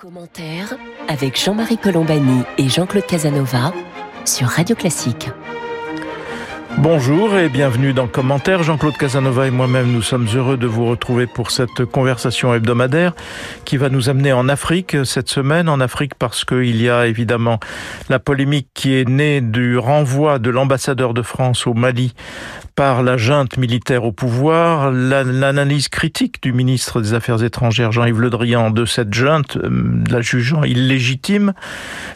Commentaire avec Jean-Marie Colombani et Jean-Claude Casanova sur Radio Classique. Bonjour et bienvenue dans Commentaire. Jean-Claude Casanova et moi-même, nous sommes heureux de vous retrouver pour cette conversation hebdomadaire qui va nous amener en Afrique cette semaine. En Afrique parce qu'il y a évidemment la polémique qui est née du renvoi de l'ambassadeur de France au Mali par la junte militaire au pouvoir, l'analyse critique du ministre des Affaires étrangères Jean-Yves Le Drian de cette junte, euh, la jugeant illégitime,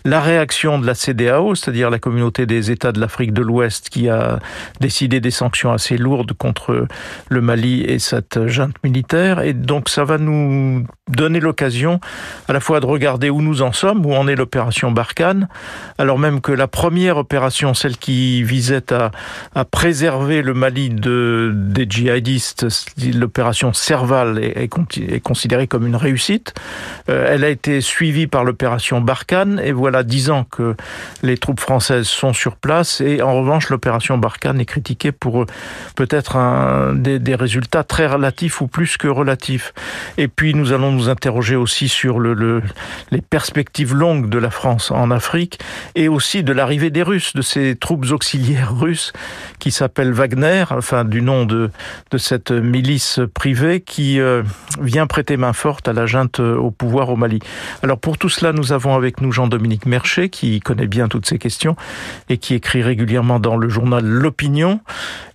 la réaction de la CDAO, c'est-à-dire la communauté des États de l'Afrique de l'Ouest qui a décidé des sanctions assez lourdes contre le Mali et cette junte militaire. Et donc ça va nous donner l'occasion à la fois de regarder où nous en sommes, où en est l'opération Barkhane, alors même que la première opération, celle qui visait à, à préserver le Mali de, des djihadistes, l'opération Serval est, considérée comme une réussite. Euh, elle a été suivie par l'opération Barkhane et voilà dix ans que les troupes françaises sont sur place et en revanche l'opération Barkhane est critiquée pour euh, peut-être des, résultats très relatifs ou plus que relatifs. Et puis nous allons nous interroger aussi sur le, le, les perspectives longues de la France en Afrique et aussi de l'arrivée des Russes, de ces troupes auxiliaires russes qui s'appellent Wagner enfin du nom de, de cette milice privée qui euh, vient prêter main forte à la junte euh, au pouvoir au Mali. Alors pour tout cela, nous avons avec nous Jean-Dominique Mercher qui connaît bien toutes ces questions et qui écrit régulièrement dans le journal L'Opinion.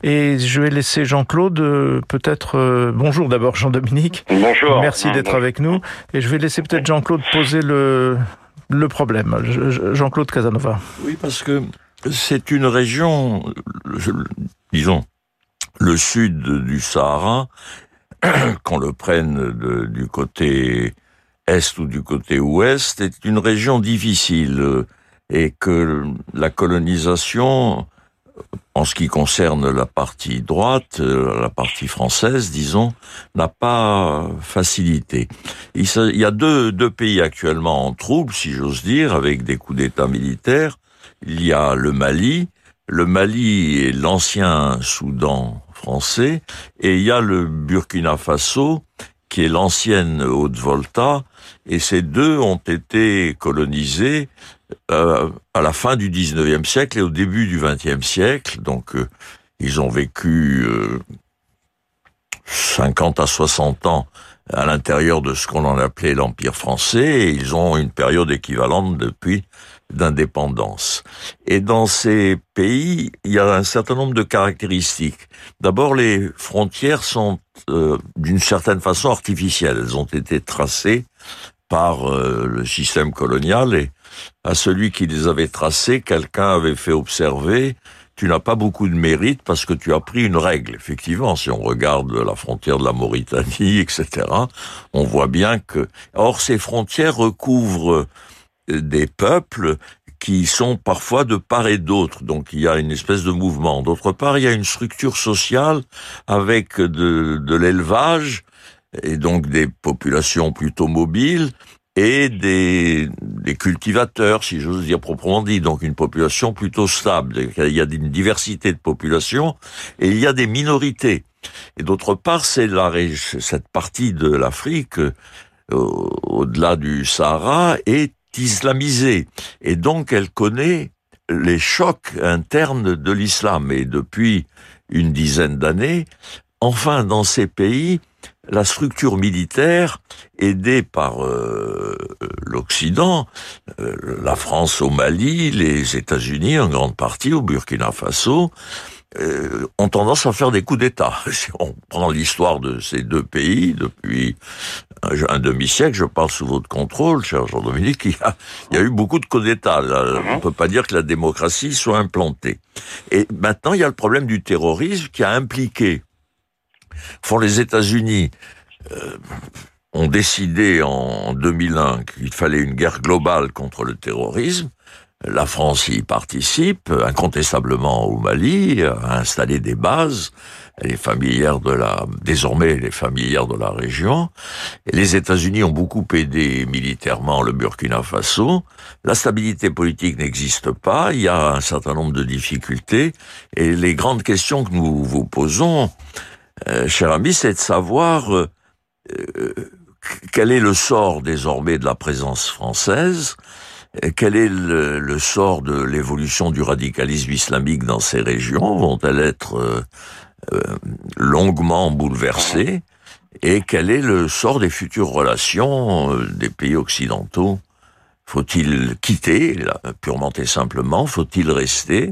Et je vais laisser Jean-Claude euh, peut-être... bonjour d'abord Jean-Dominique. Bonjour. Merci d'être avec nous. Et je vais laisser peut-être Jean-Claude poser le, le problème. Jean-Claude Casanova. Oui, parce que c'est une région, disons, le sud du Sahara, qu'on le prenne du côté est ou du côté ouest, est une région difficile et que la colonisation, en ce qui concerne la partie droite, la partie française, disons, n'a pas facilité. Il y a deux, deux pays actuellement en trouble, si j'ose dire, avec des coups d'État militaires. Il y a le Mali, le Mali est l'ancien Soudan français, et il y a le Burkina Faso, qui est l'ancienne Haute-Volta, et ces deux ont été colonisés euh, à la fin du 19e siècle et au début du 20e siècle, donc euh, ils ont vécu euh, 50 à 60 ans à l'intérieur de ce qu'on en appelait l'Empire français, et ils ont une période équivalente depuis d'indépendance. Et dans ces pays, il y a un certain nombre de caractéristiques. D'abord, les frontières sont euh, d'une certaine façon artificielles. Elles ont été tracées par euh, le système colonial et à celui qui les avait tracées, quelqu'un avait fait observer tu n'as pas beaucoup de mérite parce que tu as pris une règle. Effectivement, si on regarde la frontière de la Mauritanie, etc., on voit bien que... Or, ces frontières recouvrent des peuples qui sont parfois de part et d'autre. Donc il y a une espèce de mouvement. D'autre part, il y a une structure sociale avec de, de l'élevage et donc des populations plutôt mobiles et des, des cultivateurs, si j'ose dire proprement dit, donc une population plutôt stable. Il y a une diversité de populations et il y a des minorités. Et d'autre part, c'est la cette partie de l'Afrique euh, au-delà du Sahara est islamisée. Et donc elle connaît les chocs internes de l'islam. Et depuis une dizaine d'années, enfin dans ces pays, la structure militaire, aidée par euh, l'Occident, euh, la France au Mali, les États-Unis en grande partie au Burkina Faso, euh, ont tendance à faire des coups d'État. Si on prend l'histoire de ces deux pays depuis un, demi-siècle, je parle sous votre contrôle, cher Jean-Dominique, il, il, y a eu beaucoup de coups d'État. On ne peut pas dire que la démocratie soit implantée. Et maintenant, il y a le problème du terrorisme qui a impliqué. Font les États-Unis euh, ont décidé en 2001 qu'il fallait une guerre globale contre le terrorisme. La France y participe incontestablement au Mali, a installé des bases. Elle est familière de la, désormais, elle est familière de la région. Les États-Unis ont beaucoup aidé militairement le Burkina Faso. La stabilité politique n'existe pas. Il y a un certain nombre de difficultés. Et les grandes questions que nous vous posons, euh, cher ami, c'est de savoir euh, quel est le sort désormais de la présence française? Quel est le, sort de l'évolution du radicalisme islamique dans ces régions? Vont-elles être euh, euh, longuement bouleversées Et quel est le sort des futures relations euh, des pays occidentaux? Faut-il quitter, purement et simplement Faut-il rester?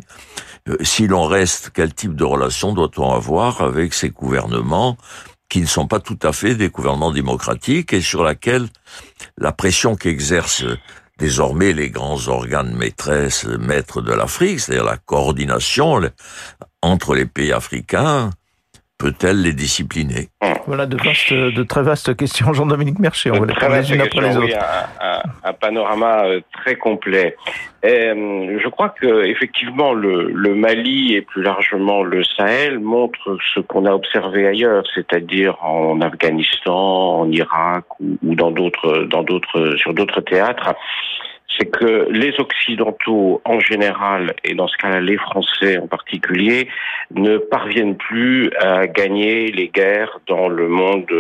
Si l'on reste, quel type de relation doit-on avoir avec ces gouvernements qui ne sont pas tout à fait des gouvernements démocratiques et sur laquelle la pression qu'exercent désormais les grands organes maîtresses, maîtres de l'Afrique, c'est-à-dire la coordination entre les pays africains, peut-elle les discipliner Voilà de, de très vastes questions, Jean-Dominique Mercier. On va les prendre les unes après les autres. un, panorama euh, très complet. Euh, je crois que effectivement le, le, Mali et plus largement le Sahel montrent ce qu'on a observé ailleurs, c'est-à-dire en Afghanistan, en Irak ou, ou dans d'autres, dans d'autres, sur d'autres théâtres c'est que les Occidentaux en général, et dans ce cas-là les Français en particulier, ne parviennent plus à gagner les guerres dans le monde,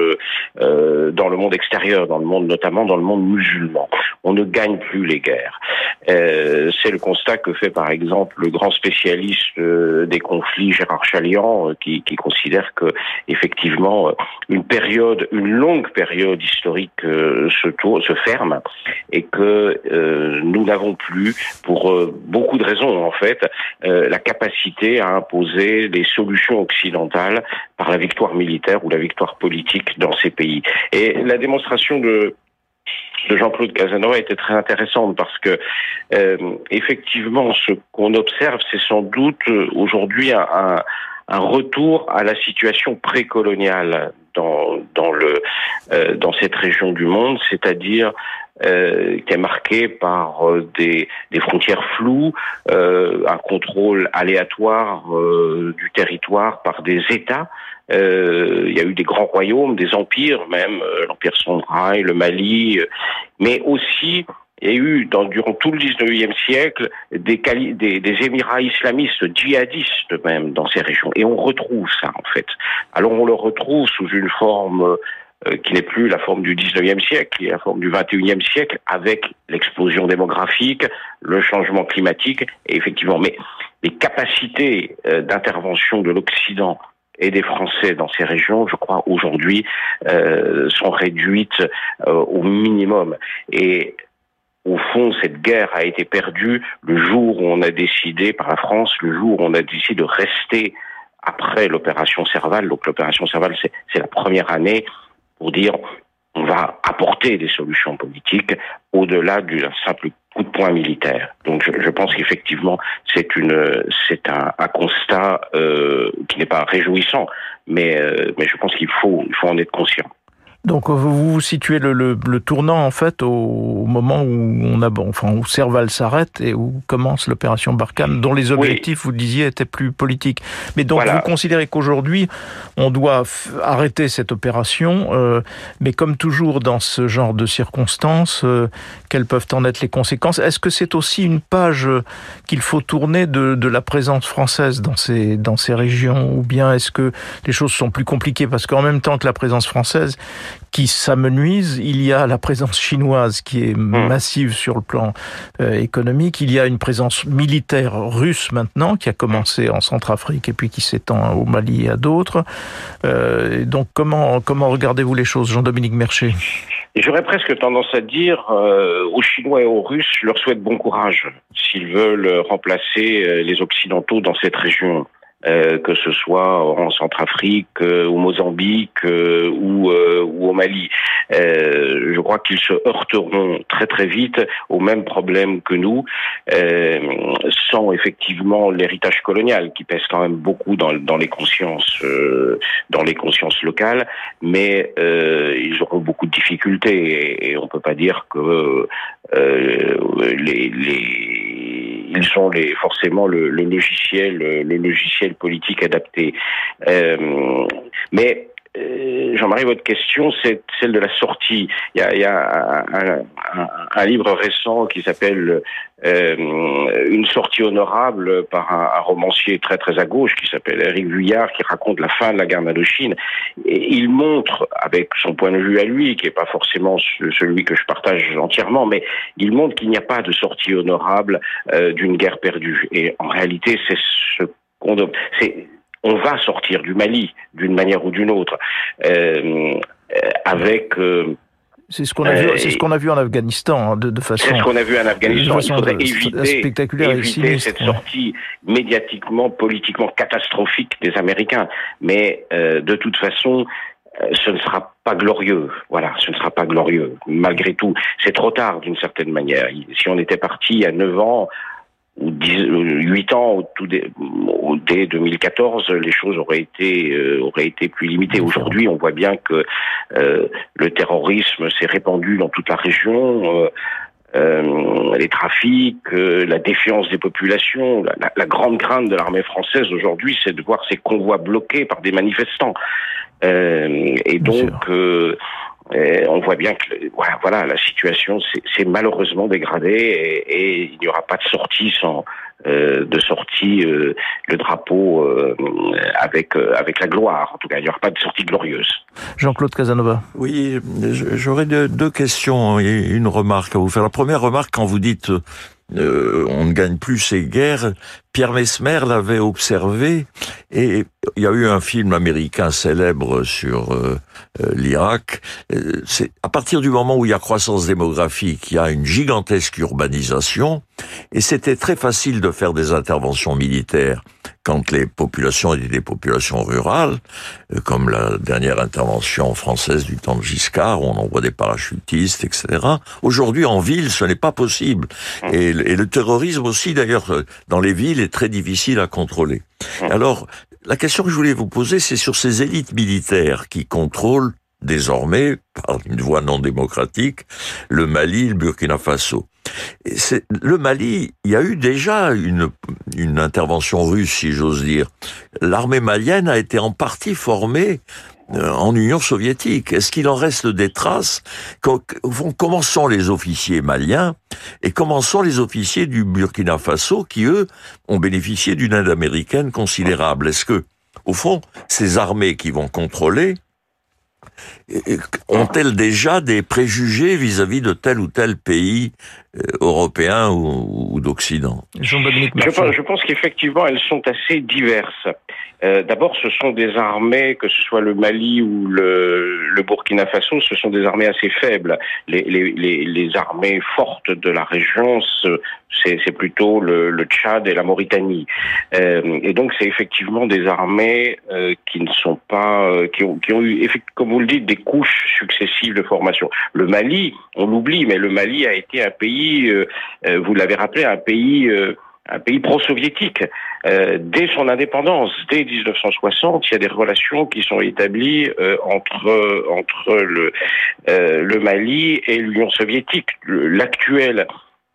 euh, dans le monde extérieur, dans le monde notamment dans le monde musulman. On ne gagne plus les guerres. Euh, c'est le constat que fait par exemple le grand spécialiste euh, des conflits Gérard Chalian, qui, qui, considère que effectivement une période, une longue période historique se, tourne, se ferme et que nous n'avons plus, pour euh, beaucoup de raisons en fait, euh, la capacité à imposer des solutions occidentales par la victoire militaire ou la victoire politique dans ces pays. Et la démonstration de de Jean-Claude Casanova était très intéressante parce que euh, effectivement ce qu'on observe c'est sans doute aujourd'hui un, retour à la situation précoloniale dans dans le dans cette région du monde c'est-à-dire euh, qui est marqué par euh, des, frontières floues, euh, un contrôle aléatoire du territoire par des États. il y a eu des grands royaumes, des empires même, l'empire Songhai, le Mali, mais aussi il y a eu durant tout le 19e siècle des, émirats islamistes, djihadistes même dans ces régions. Et on retrouve ça en fait. Alors on le retrouve sous une forme euh, qui n'est plus la forme du 19e siècle, qui est la forme du 21e siècle, avec l'explosion démographique, le changement climatique, effectivement, mais les capacités euh, d'intervention de l'Occident et des Français dans ces régions, je crois, aujourd'hui, euh, sont réduites au minimum. Et au fond, cette guerre a été perdue le jour où on a décidé, par la France, le jour où on a décidé de rester après l'opération Serval. Donc l'opération Serval, c'est la première année pour dire on va apporter des solutions politiques au-delà du simple coup de poing militaire. Donc je, pense qu'effectivement c'est une c'est un, constat euh, qui n'est pas réjouissant, mais euh, mais je pense qu'il faut il faut en être conscient. Donc vous vous situez le, le, le, tournant en fait au, moment où on a enfin où Serval s'arrête et où commence l'opération Barkhane, dont les objectifs vous disiez étaient plus politiques. Mais donc vous considérez qu'aujourd'hui on doit arrêter cette opération, euh, mais comme toujours dans ce genre de circonstances, euh, quelles peuvent en être les conséquences? Est-ce que c'est aussi une page qu'il faut tourner de, de, la présence française dans ces dans ces régions, ou bien est-ce que les choses sont plus compliquées? Parce qu'en même temps que la présence française qui s'amenuise. Il y a la présence chinoise qui est hmm. massive sur le plan euh, économique. Il y a une présence militaire russe maintenant qui a commencé en Centrafrique et puis qui s'étend au Mali et à d'autres. Euh, donc comment comment regardez-vous les choses, Jean-Dominique Mercher J'aurais presque tendance à dire euh, aux Chinois et aux Russes, je leur souhaite bon courage s'ils veulent remplacer les Occidentaux dans cette région. Euh, que ce soit en Centrafrique, euh, au Mozambique euh, ou, ou, au Mali. je crois qu'ils se heurteront très très vite au même problème que nous, sans effectivement l'héritage colonial qui pèse quand même beaucoup dans, dans les consciences, dans les consciences locales, mais ils auront beaucoup de difficultés et, on peut pas dire que les, les ils ont les, forcément le, le logiciel, le logiciel politique adapté. Euh, mais Jean-Marie, votre question, c'est celle de la sortie. Il y a, un, livre récent qui s'appelle euh, Une sortie honorable par un, romancier très très à gauche qui s'appelle Eric Vuillard, qui raconte la fin de la guerre d'Indochine. Il montre, avec son point de vue à lui, qui est pas forcément celui que je partage entièrement, mais il montre qu'il n'y a pas de sortie honorable euh, d'une guerre perdue. Et en réalité, c'est ce c'est on va sortir du Mali d'une manière ou d'une autre, euh, avec. Euh, c'est ce qu'on a vu. C'est ce qu'on a vu en Afghanistan hein, de, de, façon. C'est ce qu'on a vu en Afghanistan. Il faudrait éviter, spectaculaire éviter cette sortie médiatiquement, politiquement catastrophique des Américains. Mais euh, de toute façon, ce ne sera pas glorieux. Voilà, ce ne sera pas glorieux. Malgré tout, c'est trop tard d'une certaine manière. Si on était parti à 9 ans, 8 ans au tout dès, au, dès 2014, les choses auraient été euh, auraient été plus limitées. Aujourd'hui, on voit bien que euh, le terrorisme s'est répandu dans toute la région. Euh, euh les trafics, euh, la défiance des populations, la, la grande crainte de l'armée française aujourd'hui, c'est de voir ces convois bloqués par des manifestants. et donc, et on voit bien que voilà, voilà la situation s'est malheureusement dégradée et, et il n'y aura pas de sortie sans euh, de sortie euh, le drapeau euh, avec euh, avec la gloire. En tout cas, il n'y aura pas de sortie glorieuse. Jean-Claude Casanova. Oui, j'aurais deux, deux questions et une remarque à vous faire. La première remarque quand vous dites euh, on ne gagne plus ces guerres. Pierre Mesmer l'avait observé et il y a eu un film américain célèbre sur euh, euh, l'Irak. C'est à partir du moment où il y a croissance démographique, il y a une gigantesque urbanisation et c'était très facile de faire des interventions militaires quand les populations étaient des populations rurales, euh, comme la dernière intervention française du temps de Giscard, où on envoie des parachutistes, etc. Aujourd'hui, en ville, ce n'est pas possible. Et, le terrorisme aussi, d'ailleurs, euh, dans les villes, est très difficile à contrôler. Alors, la question que je voulais vous poser, c'est sur ces élites militaires qui contrôlent désormais, par une voie non démocratique, le Mali, le Burkina Faso. Le Mali, il y a eu déjà une, une intervention russe, si j'ose dire. L'armée malienne a été en partie formée euh, en Union soviétique. Est-ce qu'il en reste des traces? Comment sont les officiers maliens et comment sont les officiers du Burkina Faso qui, eux, ont bénéficié d'une aide américaine considérable? Est-ce que, au fond, ces armées qui vont contrôler ont-elles déjà des préjugés vis-à-vis de tel ou tel pays européen ou, ou d'Occident je, je pense qu'effectivement, elles sont assez diverses. Euh, D'abord, ce sont des armées, que ce soit le Mali ou le, le Burkina Faso, ce sont des armées assez faibles. Les, les, les, les armées fortes de la région, c'est plutôt le, le, Tchad et la Mauritanie. Euh, et donc, c'est effectivement des armées euh, qui ne sont pas, euh, qui, ont, qui ont eu, comme vous le dites, des couches successives de formation. Le Mali, on l'oublie, mais le Mali a été un pays, euh, euh, vous l'avez rappelé, un pays un pays pro-soviétique. Euh, dès son indépendance, dès 1960, il y a des relations qui sont établies euh, entre entre le euh, Mali et l'Union soviétique. L'actuel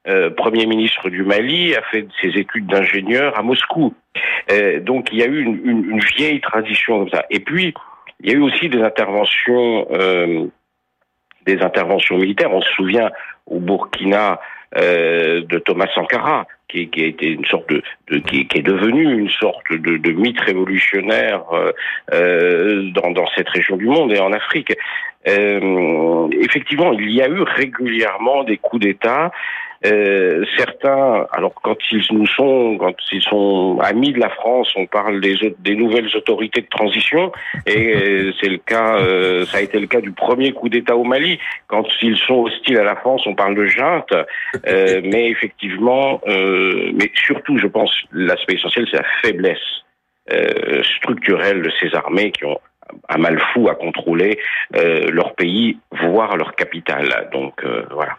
euh, premier ministre du Mali a fait ses études d'ingénieur à Moscou. Euh, donc il y a eu une, une, vieille tradition comme ça. Et puis il y a eu aussi des interventions euh, des interventions militaires. On se souvient au Burkina euh, de Thomas Sankara, qui, a été une sorte de, qui, est devenu une sorte de, mythe révolutionnaire euh, euh, dans, cette région du monde et en Afrique. Effectivement, il y a eu régulièrement des coups d'État euh, certains, alors quand ils nous sont, quand ils sont amis de la France, on parle des, nouvelles autorités de transition, et euh, c'est le cas, euh, ça a été le cas du premier coup d'État au Mali. Quand ils sont hostiles à la France, on parle de junte, mais effectivement, mais surtout, je pense, l'aspect essentiel, c'est la faiblesse structurelle de ces armées qui ont un mal fou à contrôler leur pays, voire leur capitale. Donc voilà.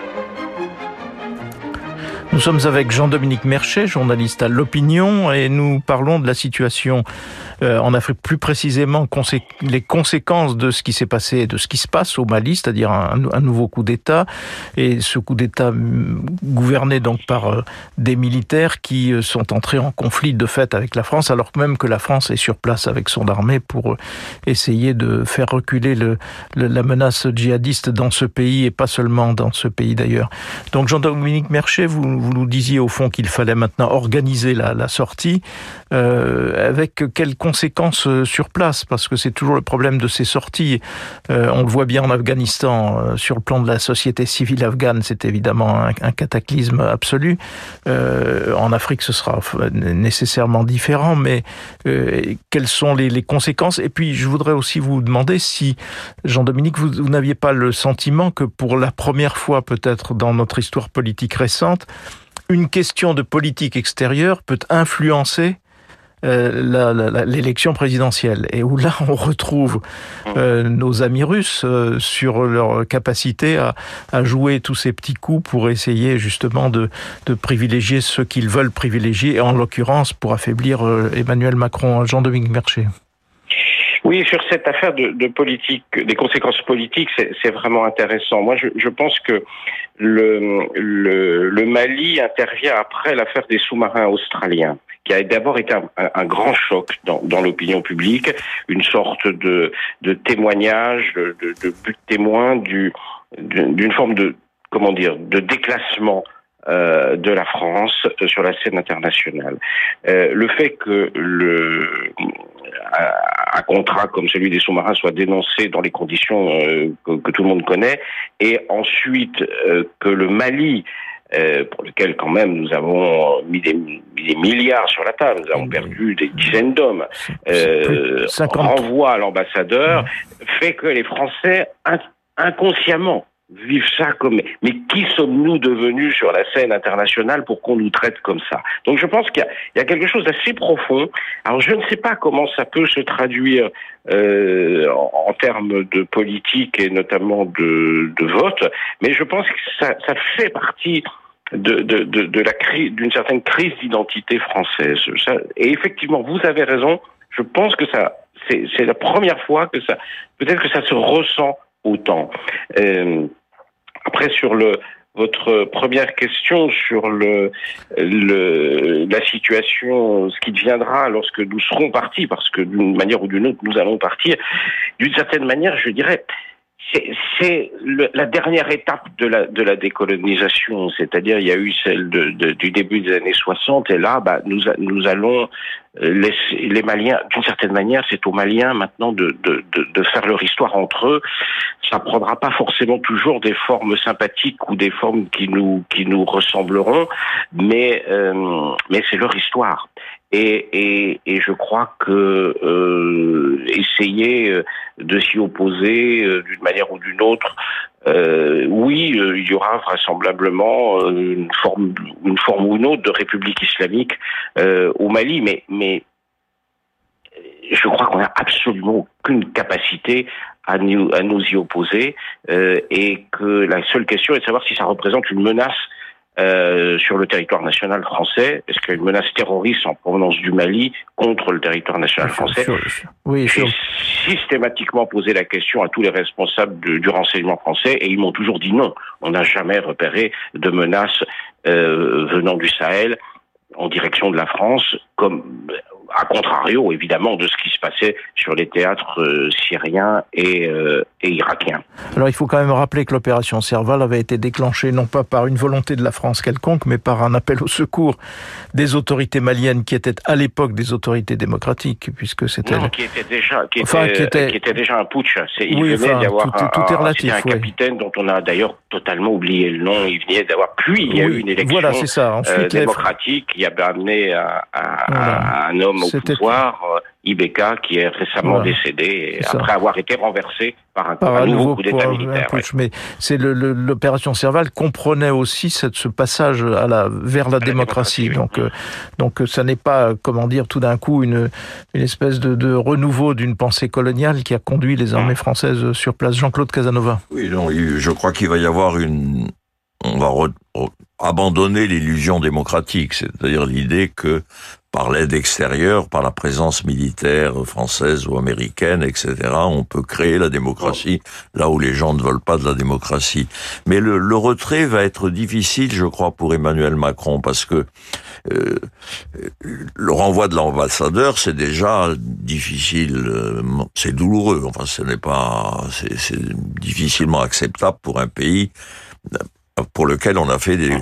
Nous sommes avec Jean-Dominique Merchet, journaliste à l'Opinion, et nous parlons de la situation euh, en Afrique, plus précisément les conséquences de ce qui s'est passé et de ce qui se passe au Mali, c'est-à-dire un, nouveau coup d'État, et ce coup d'État gouverné donc par euh, des militaires qui euh, sont entrés en conflit de fait avec la France, alors même que la France est sur place avec son armée pour essayer de faire reculer le, la menace djihadiste dans ce pays et pas seulement dans ce pays d'ailleurs. Donc Jean-Dominique Merchet, vous vous nous disiez au fond qu'il fallait maintenant organiser la, sortie, euh, avec quelles conséquences euh, sur place? Parce que c'est toujours le problème de ces sorties. Euh, on le voit bien en Afghanistan, euh, sur le plan de la société civile afghane, c'est évidemment un, cataclysme absolu. Euh, en Afrique, ce sera nécessairement différent, mais quelles sont les, conséquences? Et puis, je voudrais aussi vous demander si, Jean-Dominique, vous n'aviez pas le sentiment que pour la première fois peut-être dans notre histoire politique récente, une question de politique extérieure peut influencer euh, l'élection présidentielle et où là on retrouve euh, nos amis russes euh, sur leur capacité à, à, jouer tous ces petits coups pour essayer justement de, de privilégier ceux qu'ils veulent privilégier, et en l'occurrence pour affaiblir Emmanuel Macron. Jean-Dominique Mercher. Oui, sur cette affaire de, politique, des conséquences politiques, c'est vraiment intéressant. Moi, je, pense que le, Mali intervient après l'affaire des sous-marins australiens qui a d'abord été un, grand choc dans, l'opinion publique, une sorte de, témoignage, de, de, but témoin d'une forme de comment dire de déclassement euh, de la France sur la scène internationale. Euh, le fait que le un contrat comme celui des sous-marins soit dénoncé dans les conditions euh, que, que, tout le monde connaît, et ensuite que le Mali pour lequel quand même nous avons mis des, des, milliards sur la table, nous avons perdu des dizaines d'hommes, euh, renvoie à l'ambassadeur, fait que les Français inconsciemment vivent ça comme mais qui sommes-nous devenus sur la scène internationale pour qu'on nous traite comme ça? Donc je pense qu'il y, y, a quelque chose d'assez profond. Alors je ne sais pas comment ça peut se traduire euh, en, en, termes de politique et notamment de, de vote mais je pense que ça, ça fait partie de, de, de, d'une certaine crise d'identité française. Ça, et effectivement vous avez raison je pense que ça c'est la première fois que ça peut-être que ça se ressent autant. Euh, après, sur le votre première question sur le, le la situation, ce qui deviendra lorsque nous serons partis, parce que d'une manière ou d'une autre, nous allons partir. D'une certaine manière, je dirais, c'est la dernière étape de la, décolonisation, c'est-à-dire il y a eu celle du début des années 60 et là, bah, nous, allons euh, laisser les Maliens, d'une certaine manière, c'est aux Maliens maintenant de, faire leur histoire entre eux. Ça prendra pas forcément toujours des formes sympathiques ou des formes qui nous ressembleront, euh, mais c'est leur histoire. Et, et, et, je crois que euh, essayer euh, de s'y opposer euh, d'une manière ou d'une autre, euh, oui, euh, il y aura vraisemblablement une forme, une forme ou une autre de république islamique au Mali, mais, mais je crois qu'on n'a absolument aucune capacité à nous, à nous y opposer et que la seule question est de savoir si ça représente une menace euh, sur le territoire national français Est-ce qu'il y a une menace terroriste en provenance du Mali contre le territoire national français Oui, J'ai systématiquement posé la question à tous les responsables de, du renseignement français et ils m'ont toujours dit non. On n'a jamais repéré de menaces euh, venant du Sahel en direction de la France, comme à contrario évidemment de ce qui se passait sur les théâtres euh, syriens et, euh, et, irakiens. Alors il faut quand même rappeler que l'opération Serval avait été déclenchée non pas par une volonté de la France quelconque, mais par un appel au secours des autorités maliennes qui étaient à l'époque des autorités démocratiques, puisque c'était qui était déjà qui, enfin, était, qui, était... qui était déjà un putsch. Il oui, venait enfin, d'y avoir tout, tout un, est relatif, un capitaine dont on a d'ailleurs totalement oublié le nom. Il venait d'avoir puis il y a oui, eu une élection voilà, ça. Ensuite, euh, démocratique qui avait amené à, à, voilà. à un homme au pouvoir, euh, Ibeka, qui est récemment voilà. décédé après avoir été renversé par un, par un, un nouveau coup d'État militaire. Ouais. Mais c'est l'opération Serval comprenait aussi cette, ce passage à la, vers la, à démocratie. La démocratie. Donc, euh, donc ça n'est pas, comment dire, tout d'un coup une, une espèce de, de renouveau d'une pensée coloniale qui a conduit les armées françaises sur place. Jean-Claude Casanova. Oui, non, je crois qu'il va y avoir une on va abandonner l'illusion démocratique, c'est-à-dire l'idée que par l'aide extérieure, par la présence militaire française ou américaine, etc., on peut créer la démocratie là où les gens ne veulent pas de la démocratie. Mais le, le retrait va être difficile, je crois, pour Emmanuel Macron, parce que euh, le renvoi de l'ambassadeur, c'est déjà difficile, euh, c'est douloureux. Enfin, ce n'est pas, c'est difficilement acceptable pour un pays pour lequel on a fait des,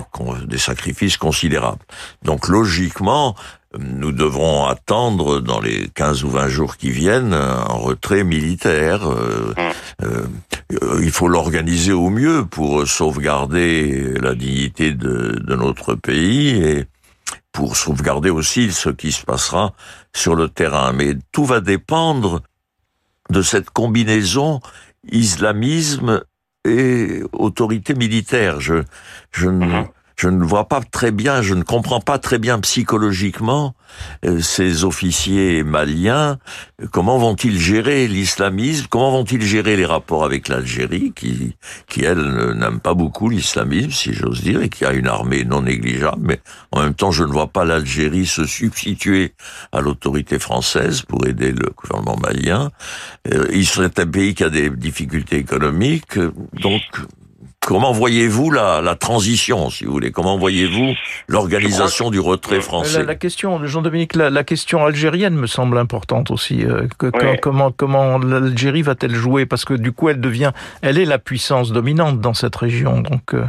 des sacrifices considérables. Donc logiquement, nous devrons attendre dans les 15 ou 20 jours qui viennent un retrait militaire. Euh, mmh. euh, il faut l'organiser au mieux pour sauvegarder la dignité de, de, notre pays et pour sauvegarder aussi ce qui se passera sur le terrain. Mais tout va dépendre de cette combinaison islamisme et autorité militaire. Je, je ne, mmh je ne vois pas très bien, je ne comprends pas très bien psychologiquement euh, ces officiers maliens. Comment vont-ils gérer l'islamisme? Comment vont-ils gérer les rapports avec l'Algérie, qui, qui elle n'aime pas beaucoup l'islamisme, si j'ose dire, et qui a une armée non négligeable. Mais en même temps, je ne vois pas l'Algérie se substituer à l'autorité française pour aider le gouvernement malien. Euh, il serait un pays qui a des difficultés économiques, donc Comment voyez-vous la, la, transition, si vous voulez? Comment voyez-vous l'organisation du retrait français? la, question, Jean-Dominique, la, question algérienne me semble importante aussi. Euh, que, Comment, comment l'Algérie va-t-elle jouer? Parce que du coup, elle devient, elle est la puissance dominante dans cette région. Donc. Euh.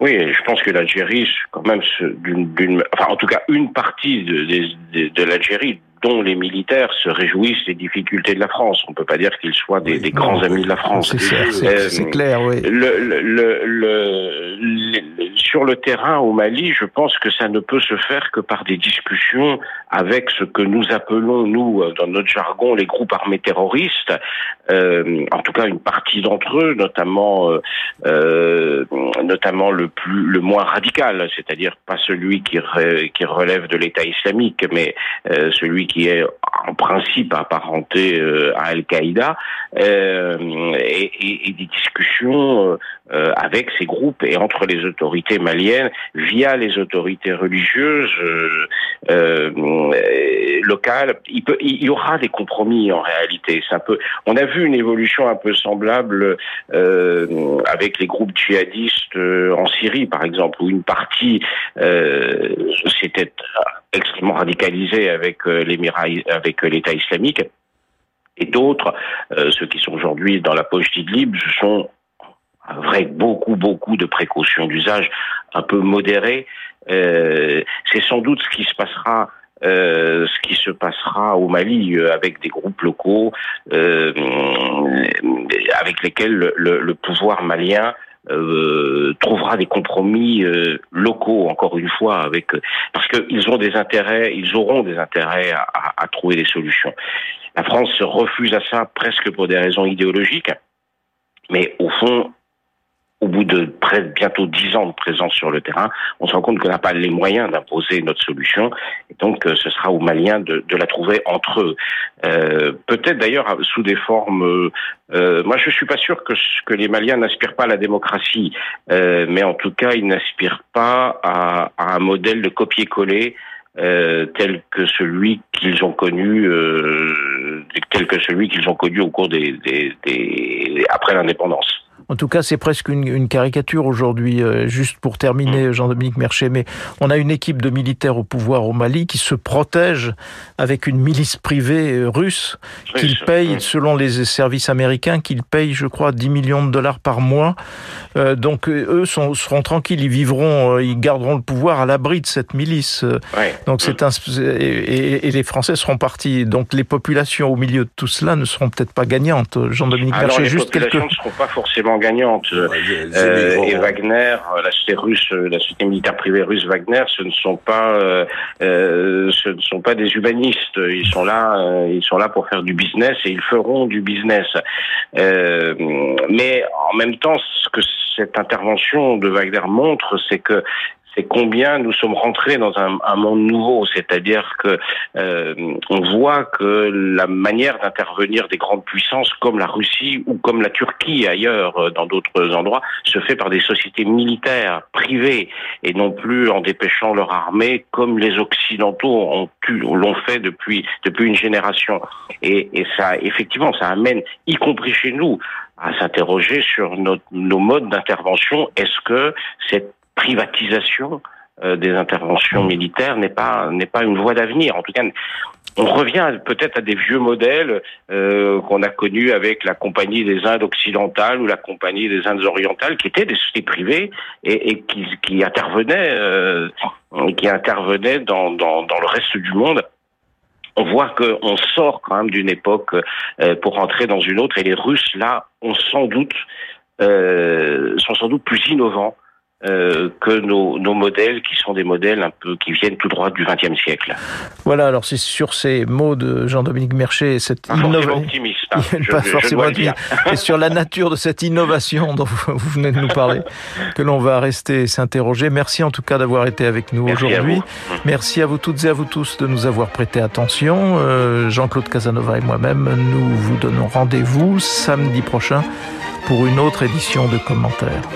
Oui, je pense que l'Algérie, quand même, d'une, enfin, en tout cas, une partie de, de, de l'Algérie dont les militaires se réjouissent des difficultés de la France. On peut pas dire qu'ils soient des, des grands amis de la France. C'est clair, oui. Le, le, le, sur le terrain au Mali, je pense que ça ne peut se faire que par des discussions avec ce que nous appelons, nous, dans notre jargon, les groupes armés terroristes. Euh, en tout cas, une partie d'entre eux, notamment, euh, euh notamment le plus, le moins radical, c'est-à-dire pas celui qui, relève de l'État islamique, mais celui qui est en principe apparenté à Al-Qaïda, et, des discussions avec ces groupes et entre les autorités maliennes via les autorités religieuses locales. Il, il y aura des compromis en réalité. Un peu. On a vu une évolution un peu semblable avec les groupes djihadistes en Syrie, par exemple, où une partie s'était extrêmement radicalisée avec avec l'État islamique. Et d'autres, euh, ceux qui sont aujourd'hui dans la poche d'Idlib, sont avec beaucoup, beaucoup de précautions d'usage un peu modérées. Euh, c'est sans doute ce qui se passera euh, ce qui se passera au Mali euh, avec des groupes locaux euh, avec lesquels le, le pouvoir malien euh, trouvera des compromis euh, locaux, encore une fois, avec parce qu'ils ont des intérêts, ils auront des intérêts à, à, trouver des solutions. La France se refuse à ça presque pour des raisons idéologiques, mais au fond, au bout de près bientôt dix ans de présence sur le terrain, on se rend compte qu'on n'a pas les moyens d'imposer notre solution. Et donc, euh, ce sera aux Maliens de, la trouver entre eux. Euh, Peut-être d'ailleurs sous des formes. Euh, moi, je suis pas sûr que, les Maliens n'aspirent pas à la démocratie, euh, mais en tout cas, ils n'aspirent pas à, un modèle de copier-coller. Euh, tel que celui qu'ils ont connu, euh, tel que celui qu'ils ont connu au cours des après l'indépendance. En tout cas, c'est presque une, une caricature aujourd'hui. Euh, juste pour terminer, mm. Jean-Dominique Merchet, mais on a une équipe de militaires au pouvoir au Mali qui se protège avec une milice privée euh, russe qu'ils payent, selon les services américains, qu'ils payent, je crois, 10 millions de dollars par mois. Euh, donc eux sont, seront tranquilles, ils vivront, ils garderont le pouvoir à l'abri de cette milice. Donc c'est mm. un et, et, les Français seront partis. Donc les populations au milieu de tout cela ne seront peut-être pas gagnantes. Jean-Dominique Merchet, juste quelques. ne seront pas forcément gagnante. Euh, et Wagner, euh, la société russe, euh, la société militaire privée russe Wagner, ce ne sont pas, ce ne sont pas des humanistes. Ils sont là, ils sont là pour faire du business et ils feront du business. mais en même temps, ce que cette intervention de Wagner montre, c'est que c'est combien nous sommes rentrés dans un, un monde nouveau, c'est-à-dire que euh, on voit que la manière d'intervenir des grandes puissances comme la Russie ou comme la Turquie ailleurs euh, dans d'autres endroits se fait par des sociétés militaires privées et non plus en dépêchant leur armée comme les occidentaux ont l'ont fait depuis depuis une génération et, et ça effectivement ça amène y compris chez nous à s'interroger sur notre, nos modes d'intervention. Est-ce que cette privatisation euh, des interventions militaires n'est pas n'est pas une voie d'avenir. En tout cas, on revient peut-être à des vieux modèles euh, qu'on a connus avec la Compagnie des Indes occidentales ou la Compagnie des Indes orientales, qui étaient des sociétés privées et, qui, intervenaient euh, qui intervenaient dans, dans, le reste du monde on voit qu'on sort quand même d'une époque pour entrer dans une autre et les Russes là ont sans doute sont sans doute plus innovants euh, que nos, nos, modèles qui sont des modèles un peu qui viennent tout droit du XXe siècle. Voilà, alors c'est sur ces mots de Jean-Dominique Merchet, cette innovation hein, pas forcément optimiste, et sur la nature de cette innovation dont vous, venez de nous parler, que l'on va rester s'interroger. Merci en tout cas d'avoir été avec nous aujourd'hui. Merci à vous toutes et à vous tous de nous avoir prêté attention. Euh, Jean-Claude Casanova et moi-même, nous vous donnons rendez-vous samedi prochain pour une autre édition de commentaires.